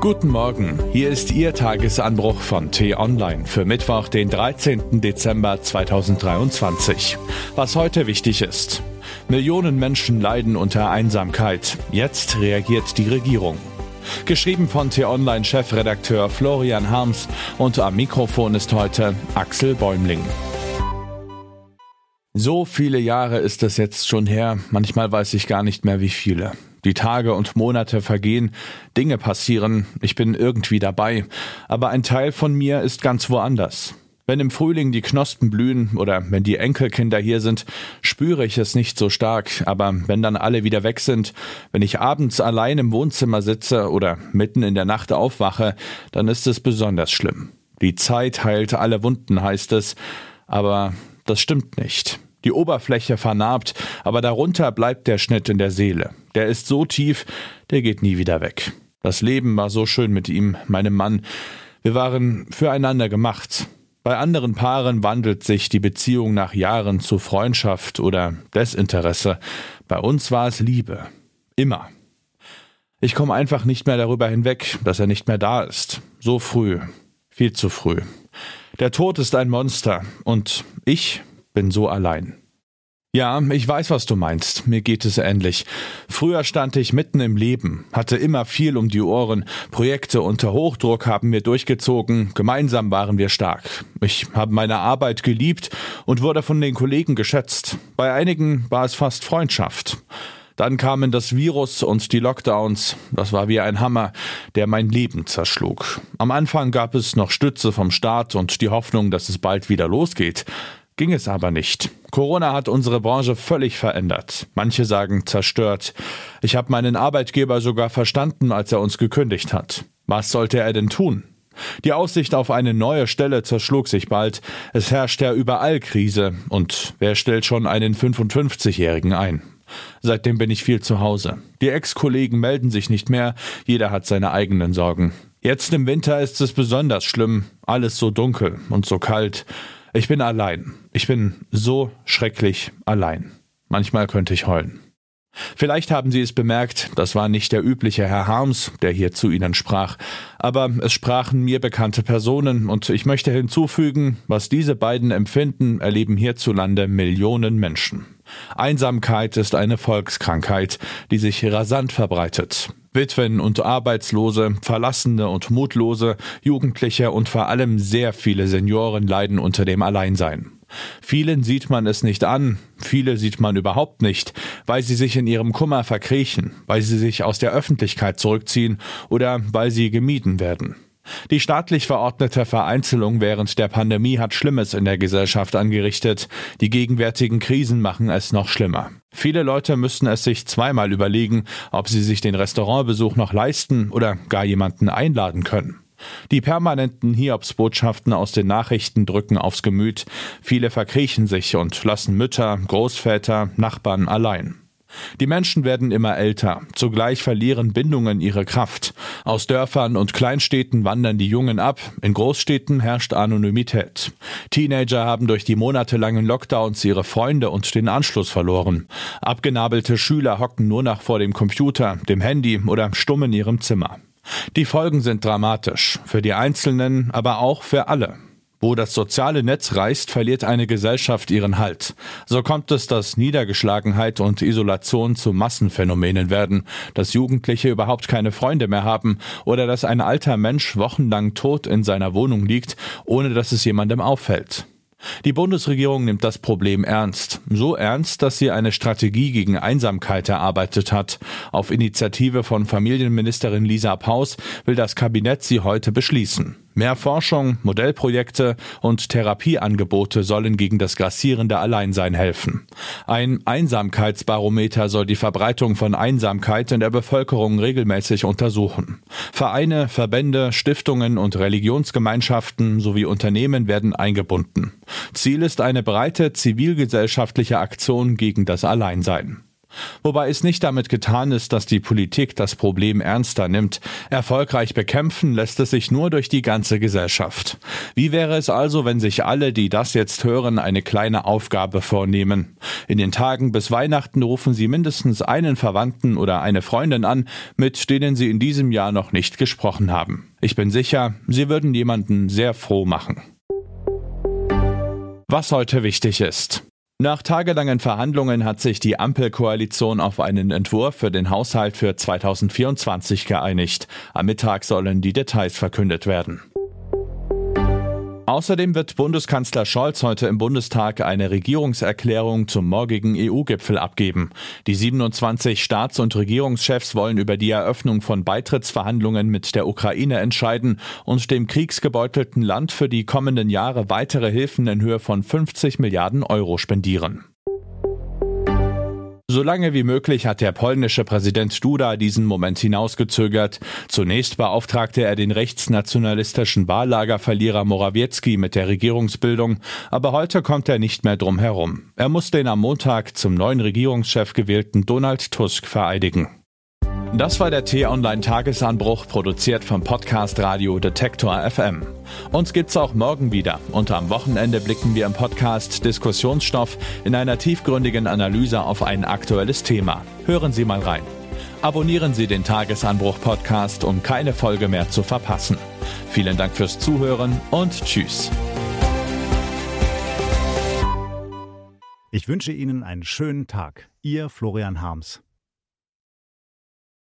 Guten Morgen, hier ist Ihr Tagesanbruch von T-Online für Mittwoch, den 13. Dezember 2023. Was heute wichtig ist. Millionen Menschen leiden unter Einsamkeit. Jetzt reagiert die Regierung. Geschrieben von T-Online-Chefredakteur Florian Harms und am Mikrofon ist heute Axel Bäumling. So viele Jahre ist es jetzt schon her, manchmal weiß ich gar nicht mehr wie viele. Die Tage und Monate vergehen, Dinge passieren, ich bin irgendwie dabei, aber ein Teil von mir ist ganz woanders. Wenn im Frühling die Knospen blühen oder wenn die Enkelkinder hier sind, spüre ich es nicht so stark, aber wenn dann alle wieder weg sind, wenn ich abends allein im Wohnzimmer sitze oder mitten in der Nacht aufwache, dann ist es besonders schlimm. Die Zeit heilt alle Wunden, heißt es, aber das stimmt nicht. Die Oberfläche vernarbt, aber darunter bleibt der Schnitt in der Seele. Der ist so tief, der geht nie wieder weg. Das Leben war so schön mit ihm, meinem Mann. Wir waren füreinander gemacht. Bei anderen Paaren wandelt sich die Beziehung nach Jahren zu Freundschaft oder Desinteresse. Bei uns war es Liebe. Immer. Ich komme einfach nicht mehr darüber hinweg, dass er nicht mehr da ist. So früh. Viel zu früh. Der Tod ist ein Monster und ich bin so allein. Ja, ich weiß, was du meinst. Mir geht es ähnlich. Früher stand ich mitten im Leben, hatte immer viel um die Ohren. Projekte unter Hochdruck haben wir durchgezogen. Gemeinsam waren wir stark. Ich habe meine Arbeit geliebt und wurde von den Kollegen geschätzt. Bei einigen war es fast Freundschaft. Dann kamen das Virus und die Lockdowns. Das war wie ein Hammer, der mein Leben zerschlug. Am Anfang gab es noch Stütze vom Staat und die Hoffnung, dass es bald wieder losgeht. Ging es aber nicht. Corona hat unsere Branche völlig verändert. Manche sagen zerstört. Ich habe meinen Arbeitgeber sogar verstanden, als er uns gekündigt hat. Was sollte er denn tun? Die Aussicht auf eine neue Stelle zerschlug sich bald. Es herrscht ja überall Krise. Und wer stellt schon einen 55-Jährigen ein? Seitdem bin ich viel zu Hause. Die Ex-Kollegen melden sich nicht mehr. Jeder hat seine eigenen Sorgen. Jetzt im Winter ist es besonders schlimm. Alles so dunkel und so kalt. Ich bin allein. Ich bin so schrecklich allein. Manchmal könnte ich heulen. Vielleicht haben Sie es bemerkt, das war nicht der übliche Herr Harms, der hier zu Ihnen sprach, aber es sprachen mir bekannte Personen, und ich möchte hinzufügen, was diese beiden empfinden, erleben hierzulande Millionen Menschen. Einsamkeit ist eine Volkskrankheit, die sich rasant verbreitet. Witwen und Arbeitslose, Verlassene und Mutlose, Jugendliche und vor allem sehr viele Senioren leiden unter dem Alleinsein. Vielen sieht man es nicht an, viele sieht man überhaupt nicht, weil sie sich in ihrem Kummer verkriechen, weil sie sich aus der Öffentlichkeit zurückziehen oder weil sie gemieden werden. Die staatlich verordnete Vereinzelung während der Pandemie hat Schlimmes in der Gesellschaft angerichtet. Die gegenwärtigen Krisen machen es noch schlimmer. Viele Leute müssten es sich zweimal überlegen, ob sie sich den Restaurantbesuch noch leisten oder gar jemanden einladen können. Die permanenten Hiobsbotschaften aus den Nachrichten drücken aufs Gemüt. Viele verkriechen sich und lassen Mütter, Großväter, Nachbarn allein. Die Menschen werden immer älter, zugleich verlieren Bindungen ihre Kraft. Aus Dörfern und Kleinstädten wandern die Jungen ab, in Großstädten herrscht Anonymität. Teenager haben durch die monatelangen Lockdowns ihre Freunde und den Anschluss verloren. Abgenabelte Schüler hocken nur noch vor dem Computer, dem Handy oder stumm in ihrem Zimmer. Die Folgen sind dramatisch, für die Einzelnen, aber auch für alle. Wo das soziale Netz reißt, verliert eine Gesellschaft ihren Halt. So kommt es, dass Niedergeschlagenheit und Isolation zu Massenphänomenen werden, dass Jugendliche überhaupt keine Freunde mehr haben oder dass ein alter Mensch wochenlang tot in seiner Wohnung liegt, ohne dass es jemandem auffällt. Die Bundesregierung nimmt das Problem ernst. So ernst, dass sie eine Strategie gegen Einsamkeit erarbeitet hat. Auf Initiative von Familienministerin Lisa Paus will das Kabinett sie heute beschließen. Mehr Forschung, Modellprojekte und Therapieangebote sollen gegen das grassierende Alleinsein helfen. Ein Einsamkeitsbarometer soll die Verbreitung von Einsamkeit in der Bevölkerung regelmäßig untersuchen. Vereine, Verbände, Stiftungen und Religionsgemeinschaften sowie Unternehmen werden eingebunden. Ziel ist eine breite zivilgesellschaftliche Aktion gegen das Alleinsein. Wobei es nicht damit getan ist, dass die Politik das Problem ernster nimmt. Erfolgreich bekämpfen lässt es sich nur durch die ganze Gesellschaft. Wie wäre es also, wenn sich alle, die das jetzt hören, eine kleine Aufgabe vornehmen? In den Tagen bis Weihnachten rufen Sie mindestens einen Verwandten oder eine Freundin an, mit denen Sie in diesem Jahr noch nicht gesprochen haben. Ich bin sicher, Sie würden jemanden sehr froh machen. Was heute wichtig ist. Nach tagelangen Verhandlungen hat sich die Ampelkoalition auf einen Entwurf für den Haushalt für 2024 geeinigt. Am Mittag sollen die Details verkündet werden. Außerdem wird Bundeskanzler Scholz heute im Bundestag eine Regierungserklärung zum morgigen EU-Gipfel abgeben. Die 27 Staats- und Regierungschefs wollen über die Eröffnung von Beitrittsverhandlungen mit der Ukraine entscheiden und dem kriegsgebeutelten Land für die kommenden Jahre weitere Hilfen in Höhe von 50 Milliarden Euro spendieren. So lange wie möglich hat der polnische Präsident Duda diesen Moment hinausgezögert. Zunächst beauftragte er den rechtsnationalistischen Wahllagerverlierer Morawiecki mit der Regierungsbildung, aber heute kommt er nicht mehr drum herum. Er muss den am Montag zum neuen Regierungschef gewählten Donald Tusk vereidigen. Das war der T-Online-Tagesanbruch, produziert vom Podcast Radio Detektor FM. Uns gibt's auch morgen wieder und am Wochenende blicken wir im Podcast Diskussionsstoff in einer tiefgründigen Analyse auf ein aktuelles Thema. Hören Sie mal rein. Abonnieren Sie den Tagesanbruch-Podcast, um keine Folge mehr zu verpassen. Vielen Dank fürs Zuhören und Tschüss. Ich wünsche Ihnen einen schönen Tag. Ihr Florian Harms.